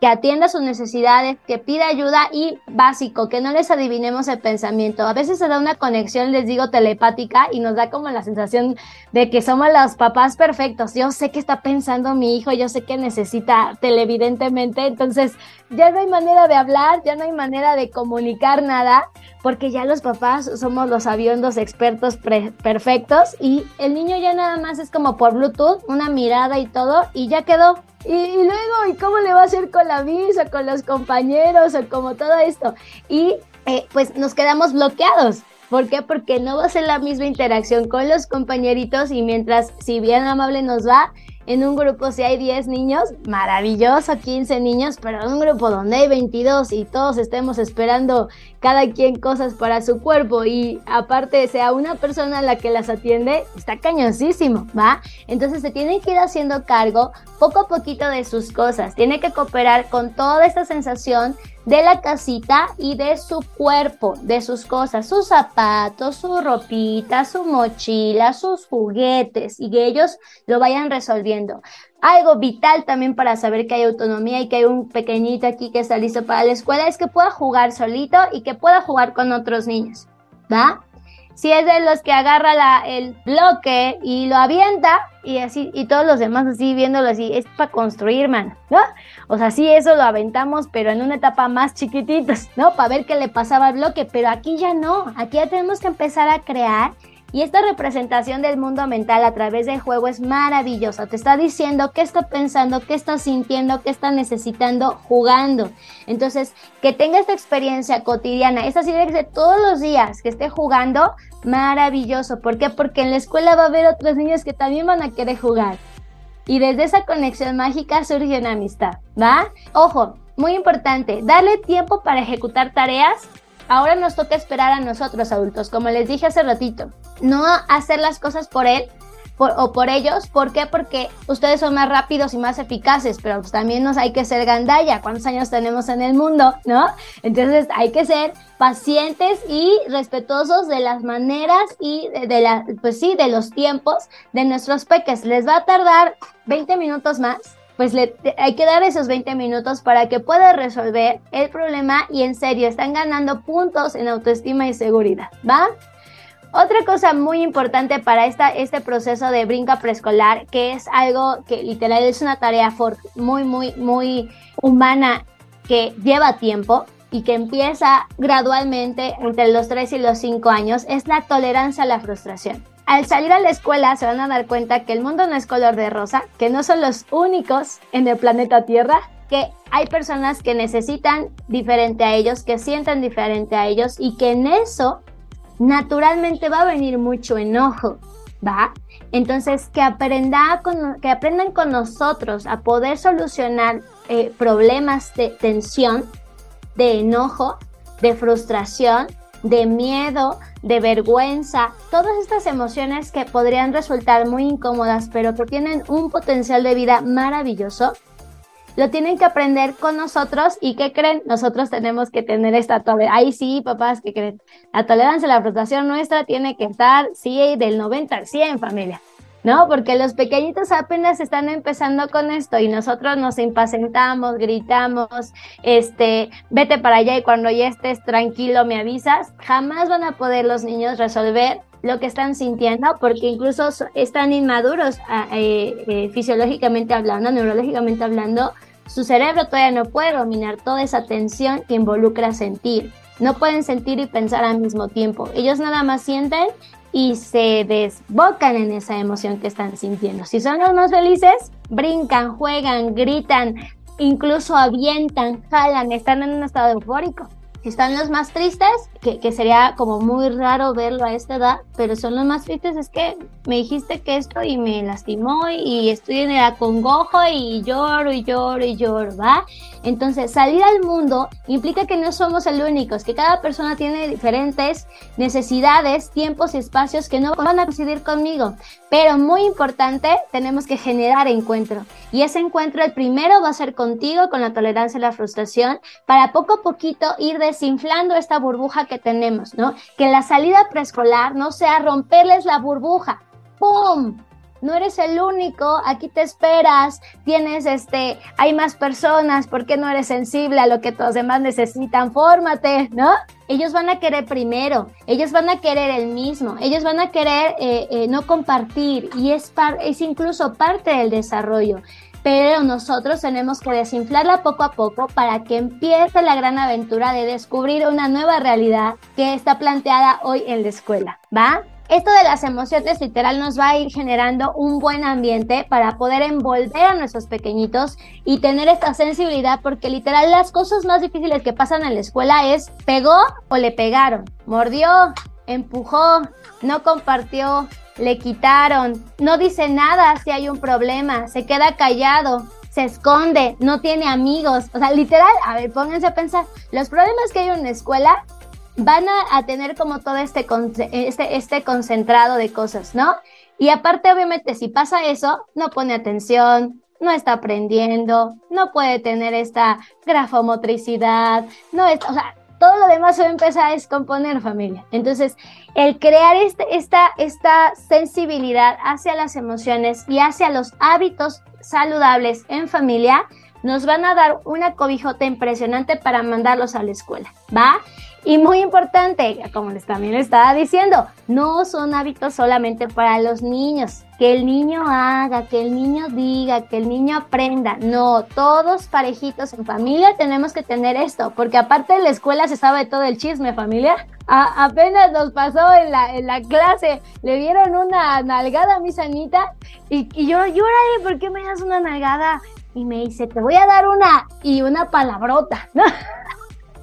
que atienda sus necesidades, que pida ayuda y básico, que no les adivinemos el pensamiento. A veces se da una conexión, les digo, telepática y nos da como la sensación de que somos los papás perfectos. Yo sé que está pensando mi hijo, yo sé que necesita televidentemente, entonces ya no hay manera de hablar, ya no hay manera de comunicar nada, porque ya los papás somos los aviondos expertos perfectos y el niño ya nada más es como por Bluetooth, una mirada y todo, y ya quedó y, luego, ¿y cómo le va a hacer con la visa, con los compañeros o como todo esto? Y eh, pues nos quedamos bloqueados. ¿Por qué? Porque no va a ser la misma interacción con los compañeritos y mientras, si bien amable nos va, en un grupo si hay 10 niños, maravilloso, 15 niños, pero en un grupo donde hay 22 y todos estemos esperando cada quien cosas para su cuerpo y aparte sea una persona la que las atiende, está cañosísimo, ¿va? Entonces se tiene que ir haciendo cargo poco a poquito de sus cosas, tiene que cooperar con toda esta sensación de la casita y de su cuerpo, de sus cosas, sus zapatos, su ropita, su mochila, sus juguetes y que ellos lo vayan resolviendo. Algo vital también para saber que hay autonomía y que hay un pequeñito aquí que está listo para la escuela es que pueda jugar solito y que pueda jugar con otros niños, ¿va? si es de los que agarra la, el bloque y lo avienta y así, y todos los demás así viéndolo así, es para construir, man, ¿no? O sea, sí, eso lo aventamos, pero en una etapa más chiquititos, ¿no? Para ver qué le pasaba al bloque, pero aquí ya no, aquí ya tenemos que empezar a crear Y esta representación del mundo mental a través del juego es maravillosa. Te está diciendo qué está pensando, qué está sintiendo, qué está necesitando jugando. Entonces, que tenga esta experiencia cotidiana, esta sí que todos los días que esté jugando, maravilloso. ¿Por qué? Porque en la escuela va a haber otros niños que también van a querer jugar. Y desde esa conexión mágica surge una amistad, ¿va? Ojo, muy importante, darle tiempo para ejecutar tareas Ahora nos toca esperar a nosotros adultos, como les dije hace ratito, no hacer las cosas por él o por ellos. ¿Por qué? Porque ustedes son más rápidos y más eficaces, pero pues también nos hay que ser gandalla. ¿Cuántos años tenemos en el mundo? ¿No? Entonces hay que ser pacientes y respetuosos de las maneras y de, la, pues sí, de los tiempos de nuestros peques. Les va a tardar 20 minutos más pues le, hay que dar esos 20 minutos para que pueda resolver el problema y en serio están ganando puntos en autoestima y seguridad, ¿va? Otra cosa muy importante para esta, este proceso de brinca preescolar, que es algo que literal es una tarea muy, muy, muy humana que lleva tiempo y que empieza gradualmente entre los 3 y los 5 años, es la tolerancia a la frustración al salir a la escuela se van a dar cuenta que el mundo no es color de rosa, que no son los únicos en el planeta Tierra, que hay personas que necesitan diferente a ellos, que sienten diferente a ellos y que en eso naturalmente va a venir mucho enojo, ¿va? Entonces, que, aprenda que aprendan con nosotros a poder solucionar eh, problemas de tensión, de enojo, de frustración, de miedo, de vergüenza, todas estas emociones que podrían resultar muy incómodas, pero que tienen un potencial de vida maravilloso, lo tienen que aprender con nosotros y ¿qué creen? Nosotros tenemos que tener esta tolerancia. Ahí sí, papás, ¿qué creen? La tolerancia la frustración nuestra tiene que estar, sí, del 90 al 100, familia. ¿No? Porque los pequeñitos apenas están empezando con esto y nosotros nos impacientamos, gritamos, este, vete para allá y cuando ya estés tranquilo me avisas. Jamás van a poder los niños resolver lo que están sintiendo porque incluso están inmaduros ah, eh, eh, fisiológicamente hablando, neurológicamente hablando. Su cerebro todavía no puede dominar toda esa tensión que involucra sentir. No pueden sentir y pensar al mismo tiempo. Ellos nada más sienten y se desbocan en esa emoción que están sintiendo. Si son los más felices, brincan, juegan, gritan, incluso avientan, jalan, están en un estado eufórico. Si están los más tristes, que, sería como muy raro verlo a esta edad, pero son los más tristes, es que me dijiste que esto y me lastimó y estoy en el acongojo y lloro y lloro y lloro, ¿va? Entonces, salir al mundo implica que no somos el únicos, que cada persona tiene diferentes necesidades, tiempos y espacios que no van a coincidir conmigo. Pero muy importante, tenemos que generar encuentro. Y ese encuentro, el primero va a ser contigo, con la tolerancia y la frustración, para poco a poquito ir desinflando esta burbuja que tenemos, ¿no? Que la salida preescolar no sea romperles la burbuja. ¡Pum! No eres el único, aquí te esperas, tienes este, hay más personas, ¿por qué no eres sensible a lo que los demás necesitan? Fórmate, ¿no? Ellos van a querer primero, ellos van a querer el mismo, ellos van a querer eh, eh, no compartir y es, es incluso parte del desarrollo. Pero nosotros tenemos que desinflarla poco a poco para que empiece la gran aventura de descubrir una nueva realidad que está planteada hoy en la escuela, ¿va? Esto de las emociones literal nos va a ir generando un buen ambiente para poder envolver a nuestros pequeñitos y tener esta sensibilidad porque literal las cosas más difíciles que pasan en la escuela es pegó o le pegaron, mordió, empujó, no compartió, le quitaron, no dice nada si hay un problema, se queda callado, se esconde, no tiene amigos. O sea, literal, a ver, pónganse a pensar, los problemas que hay en una escuela van a, tener como todo este, este, este concentrado de cosas, ¿no? Y aparte, obviamente, si pasa eso, no pone atención, no está aprendiendo, no puede tener esta grafomotricidad, no es, o sea, todo lo demás se va a empezar a descomponer familia. Entonces, el crear este, esta, esta sensibilidad hacia las emociones y hacia los hábitos saludables en familia, nos van a dar una cobijota impresionante para mandarlos a la escuela, ¿va? Y muy importante, como les también le estaba diciendo, no son hábitos solamente para los niños. Que el niño haga, que el niño diga, que el niño aprenda. No, todos parejitos en familia tenemos que tener esto, porque aparte de la escuela se sabe todo el chisme, familia. apenas nos pasó en la, en la clase, le dieron una nalgada a mi sanita y, y yo, llórale, ¿por qué me das una nalgada? Y me dice, te voy a dar una y una palabrota, ¿no?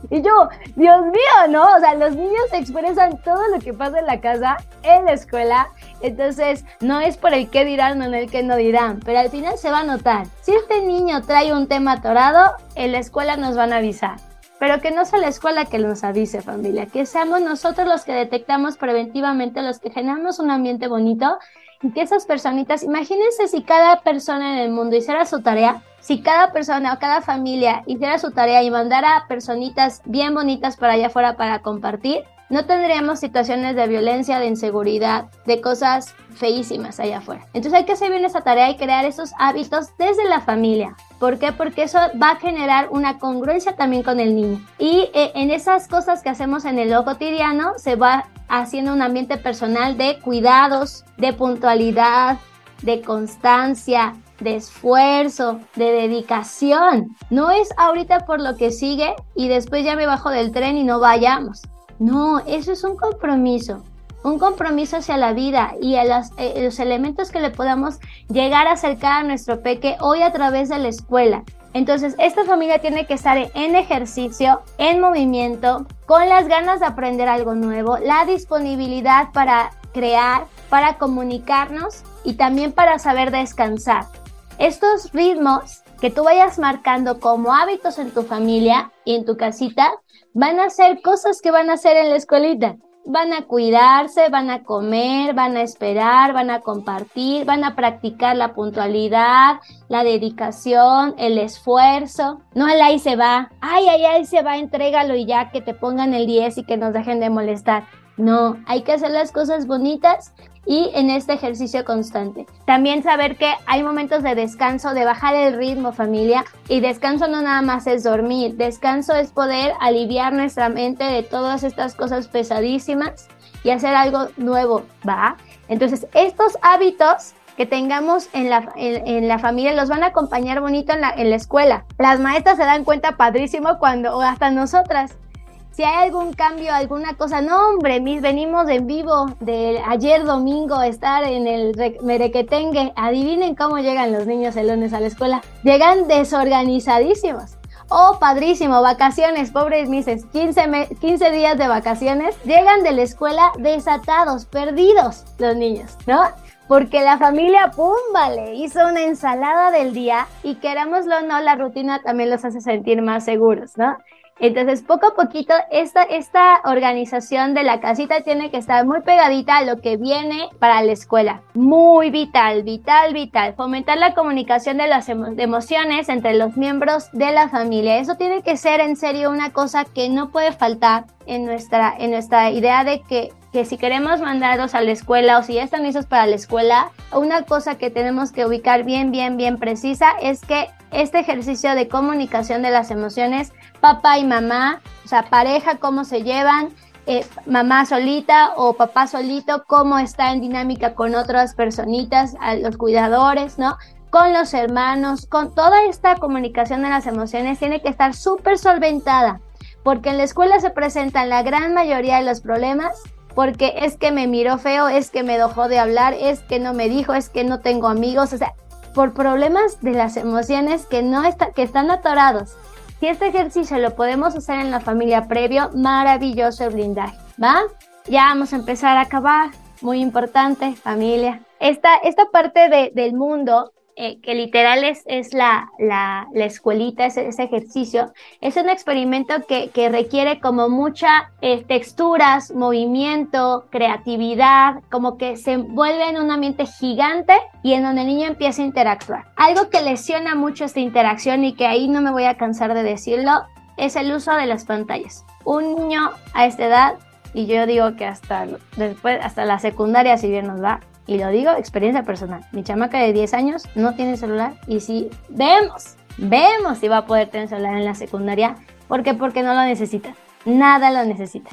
Y yo, Dios mío, ¿no? O sea, los niños expresan todo lo que pasa en la casa, en la escuela. Entonces, no es por el qué dirán o en el qué no dirán, pero al final se va a notar. Si este niño trae un tema atorado, en la escuela nos van a avisar. Pero que no sea la escuela que nos avise, familia, que seamos nosotros los que detectamos preventivamente, los que generamos un ambiente bonito y que esas personitas, imagínense si cada persona en el mundo hiciera su tarea, si cada persona o cada familia hiciera su tarea y mandara personitas bien bonitas para allá afuera para compartir, no tendríamos situaciones de violencia, de inseguridad, de cosas feísimas allá afuera. Entonces hay que hacer bien esa tarea y crear esos hábitos desde la familia. ¿Por qué? Porque eso va a generar una congruencia también con el niño. Y eh, en esas cosas que hacemos en el lo cotidiano se va haciendo un ambiente personal de cuidados, de puntualidad, de constancia, de esfuerzo, de dedicación. No es ahorita por lo que sigue y después ya me bajo del tren y no vayamos. No, eso es un compromiso, un compromiso hacia la vida y a eh, los elementos que le podamos llegar a acercar a nuestro peque hoy a través de la escuela. Entonces, esta familia tiene que estar en ejercicio, en movimiento, con las ganas de aprender algo nuevo, la disponibilidad para crear, para comunicarnos y también para saber descansar. Estos ritmos que tú vayas marcando como hábitos en tu familia y en tu casita van a ser cosas que van a hacer en la escuelita. Van a cuidarse, van a comer, van a esperar, van a compartir, van a practicar la puntualidad, la dedicación, el esfuerzo. No el ahí se va, ay, ay, ahí se va, entrégalo y ya que te pongan el 10 y que nos dejen de molestar. No, hay que hacer las cosas bonitas y en este ejercicio constante. También saber que hay momentos de descanso, de bajar el ritmo familia y descanso no nada más es dormir, descanso es poder aliviar nuestra mente de todas estas cosas pesadísimas y hacer algo nuevo, ¿va? Entonces, estos hábitos que tengamos en la, en, la familia los van a acompañar bonito en la, en la escuela. Las maestras se dan cuenta padrísimo cuando, o hasta nosotras, si hay algún cambio, alguna cosa, no hombre, mis venimos en vivo de ayer domingo estar en el merequetengue. Adivinen cómo llegan los niños el lunes a la escuela. Llegan desorganizadísimos. Oh, padrísimo, vacaciones, pobres mises, 15, 15 días de vacaciones. Llegan de la escuela desatados, perdidos los niños, ¿no? porque la familia, pum, vale, hizo una ensalada del día y querámoslo o no, la rutina también los hace sentir más seguros, ¿no? Entonces, poco a poquito, esta, esta organización de la casita tiene que estar muy pegadita a lo que viene para la escuela. Muy vital, vital, vital. Fomentar la comunicación de las emociones entre los miembros de la familia. Eso tiene que ser en serio una cosa que no puede faltar en nuestra, en nuestra idea de que que si queremos mandarlos a la escuela o si ya están listos para la escuela, una cosa que tenemos que ubicar bien, bien, bien precisa es que este ejercicio de comunicación de las emociones, papá y mamá, o sea, pareja, cómo se llevan, eh, mamá solita o papá solito, cómo está en dinámica con otras personitas, los cuidadores, ¿no? Con los hermanos, con toda esta comunicación de las emociones tiene que estar súper solventada, porque en la escuela se presentan la gran mayoría de los problemas porque es que me miró feo, es que me dejó de hablar, es que no me dijo, es que no tengo amigos, o sea, por problemas de las emociones que no están atorados. Si este ejercicio lo podemos hacer en la familia previo, maravilloso el blindaje, ¿va? Ya vamos a empezar a acabar, muy importante, familia. Esta, esta parte de, del mundo eh, que literal es, es la, la, escuelita, ese, ese, ejercicio, es un experimento que, que requiere como mucha eh, texturas, movimiento, creatividad, como que se vuelve en un ambiente gigante y en donde el niño empieza a interactuar. Algo que lesiona mucho esta interacción y que ahí no me voy a cansar de decirlo, es el uso de las pantallas. Un niño a esta edad, y yo digo que hasta después, hasta la secundaria, si bien nos va, y lo digo, experiencia personal. Mi chamaca de 10 años no tiene celular y si vemos, vemos si va a poder tener celular en la secundaria. ¿Por qué? Porque no lo necesita. Nada lo necesita.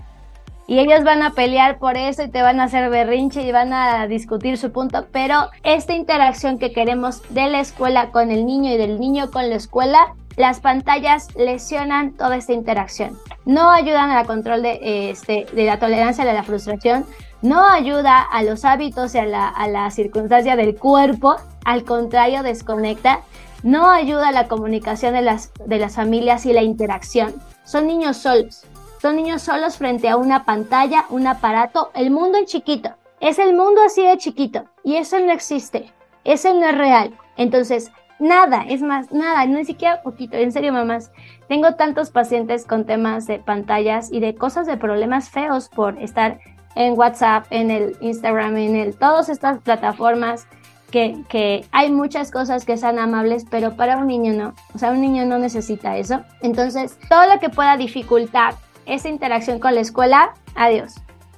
Y ellos van a pelear por eso y te van a hacer berrinche y van a discutir su punto. Pero esta interacción que queremos de la escuela con el niño y del niño con la escuela las pantallas lesionan toda esta interacción. No ayudan al control de, este, de la tolerancia de la frustración, no ayuda a los hábitos y a la, a la circunstancia del cuerpo, al contrario, desconecta, no ayuda a la comunicación de las, de las familias y la interacción. Son niños solos, son niños solos frente a una pantalla, un aparato, el mundo en chiquito. Es el mundo así de chiquito y eso no existe, eso no es real. Entonces, nada, es más, nada, ni siquiera poquito, en serio mamás, tengo tantos pacientes con temas de pantallas y de cosas de problemas feos por estar en WhatsApp, en el Instagram, en el, todas estas plataformas que, que, hay muchas cosas que sean amables, pero para un niño no. O sea, un niño no necesita eso. Entonces, todo lo que pueda dificultar esa interacción con la escuela, adiós.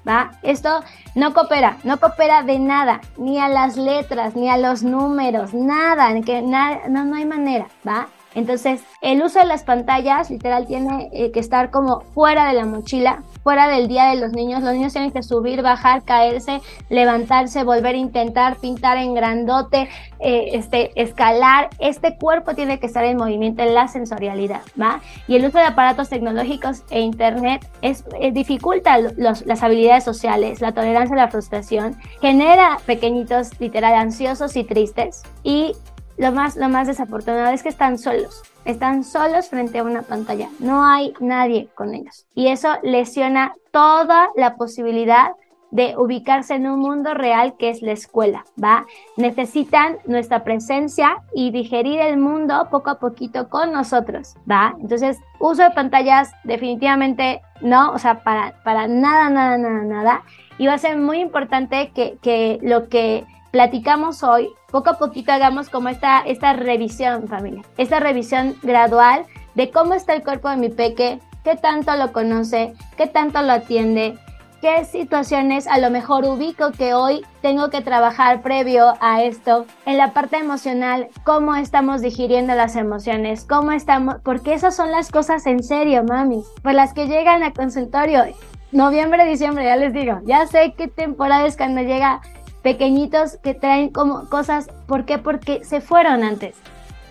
¿Va? Esto no coopera, no coopera de nada, ni a las letras, ni a los números, nada, que nada, no, no hay manera, ¿va? Entonces, el uso de las pantallas literal tiene eh, que estar como fuera de la mochila, fuera del día de los niños. Los niños tienen que subir, bajar, caerse, levantarse, volver a intentar pintar en grandote, eh, este, escalar. Este cuerpo tiene que estar en movimiento en la sensorialidad, ¿va? Y el uso de aparatos tecnológicos e internet es, eh, dificulta las habilidades sociales, la tolerancia a la frustración, genera pequeñitos literal ansiosos y tristes y lo más, lo más desafortunado es que están solos. Están solos frente a una pantalla. No hay nadie con ellos. Y eso lesiona toda la posibilidad de ubicarse en un mundo real que es la escuela, ¿va? Necesitan nuestra presencia y digerir el mundo poco a poquito con nosotros, ¿va? Entonces, uso de pantallas definitivamente no, o sea, para, para nada, nada, nada, nada. Y va a ser muy importante que, que lo que platicamos hoy, poco a poquito hagamos como esta, esta revisión, familia, esta revisión gradual de cómo está el cuerpo de mi peque, qué tanto lo conoce, qué tanto lo atiende, qué situaciones a lo mejor ubico que hoy tengo que trabajar previo a esto. En la parte emocional, cómo estamos digiriendo las emociones, cómo estamos, porque esas son las cosas en serio, mami, por las que llegan al consultorio. Noviembre, diciembre, ya les digo, ya sé qué temporada es cuando llega pequeñitos que traen como cosas, ¿por qué? Porque se fueron antes,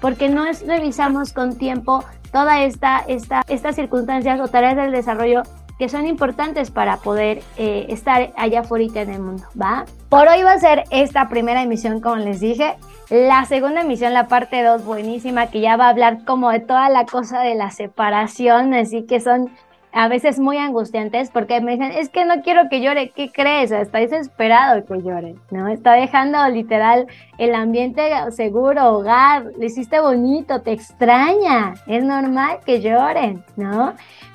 porque no es, revisamos con tiempo toda esta, esta, estas circunstancias o tareas del desarrollo que son importantes para poder eh, estar allá afuera en el mundo, ¿va? Por hoy va a ser esta primera emisión, como les dije. La segunda emisión, la parte 2, buenísima, que ya va a hablar como de toda la cosa de la separación, así que son a veces muy angustiantes porque me dicen, es que no quiero que llore, ¿qué crees? Está desesperado que llore, ¿no? Está dejando literal el ambiente seguro, hogar, le hiciste bonito, te extraña, es normal que lloren, ¿no?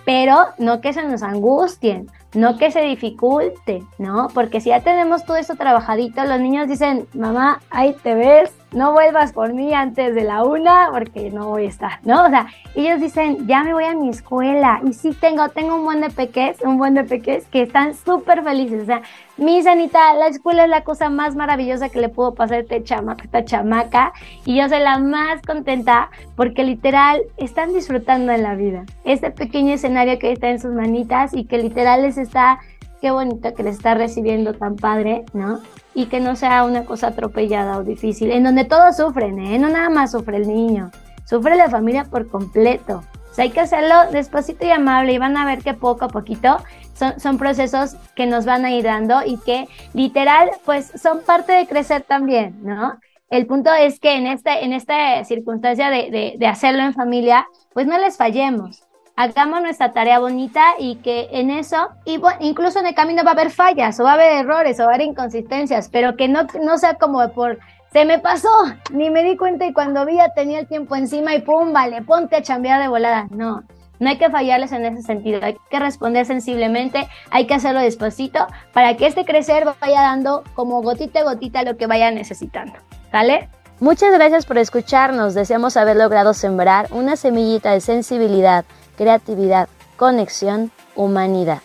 Pero no que se nos angustien, no que se dificulte, ¿no? Porque si ya tenemos todo eso trabajadito, los niños dicen, mamá, ahí te ves, no vuelvas por mí antes de la una porque no voy a estar, ¿no? O sea, ellos dicen, ya me voy a mi escuela y sí tengo, tengo un buen de peques, un buen de peques que están súper felices, o sea, mi sanita, la escuela es la cosa más maravillosa que le pudo pasar a este chamaca, esta chamaca y yo soy la más contenta porque literal están disfrutando de la vida. Este pequeño escenario que está en sus manitas y que literal les está qué bonito que les está recibiendo tan padre, ¿no? Y que no sea una cosa atropellada o difícil, en donde todos sufren, ¿eh? No nada más sufre el niño, sufre la familia por completo. O sea, hay que hacerlo despacito y amable y van a ver que poco a poquito son, procesos que nos van a ir dando y que literal, pues son parte de crecer también, ¿no? El punto es que en, este, en esta circunstancia de, de, hacerlo en familia, pues no les fallemos hagamos nuestra tarea bonita y que en eso, y incluso en el camino va a haber fallas o va a haber errores o va a haber inconsistencias, pero que no, no sea como por se me pasó, ni me di cuenta y cuando vi tenía el tiempo encima y pum, vale, ponte a chambear de volada. No, no hay que fallarles en ese sentido, hay que responder sensiblemente, hay que hacerlo despacito para que este crecer vaya dando como gotita a gotita lo que vaya necesitando. ¿Sale? Muchas gracias por escucharnos, deseamos haber logrado sembrar una semillita de sensibilidad creatividad, conexión, humanidad.